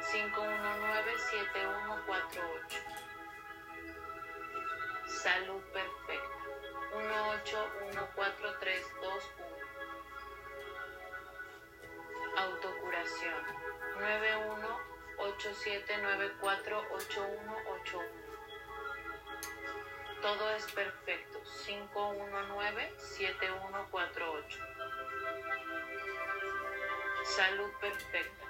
519-7148. Salud perfecta. 1814321. Autocuración. 9187948181. Todo es perfecto. 519-7148. Salud perfecta.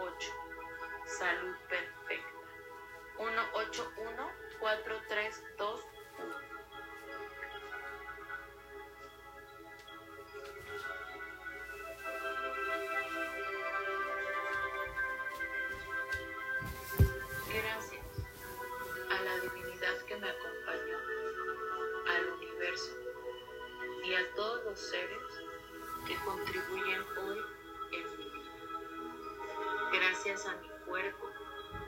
ocho Salud perfecta. tres dos Gracias a mi cuerpo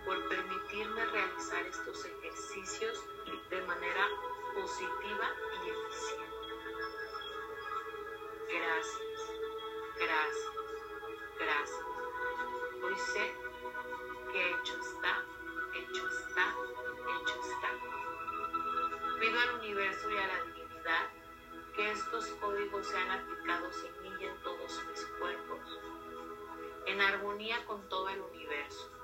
por permitirme realizar estos ejercicios de manera positiva y eficiente. Gracias, gracias, gracias. Hoy sé que hecho está, hecho está, hecho está. Pido al universo y a la divinidad que estos códigos sean aplicados en en armonía con todo el universo.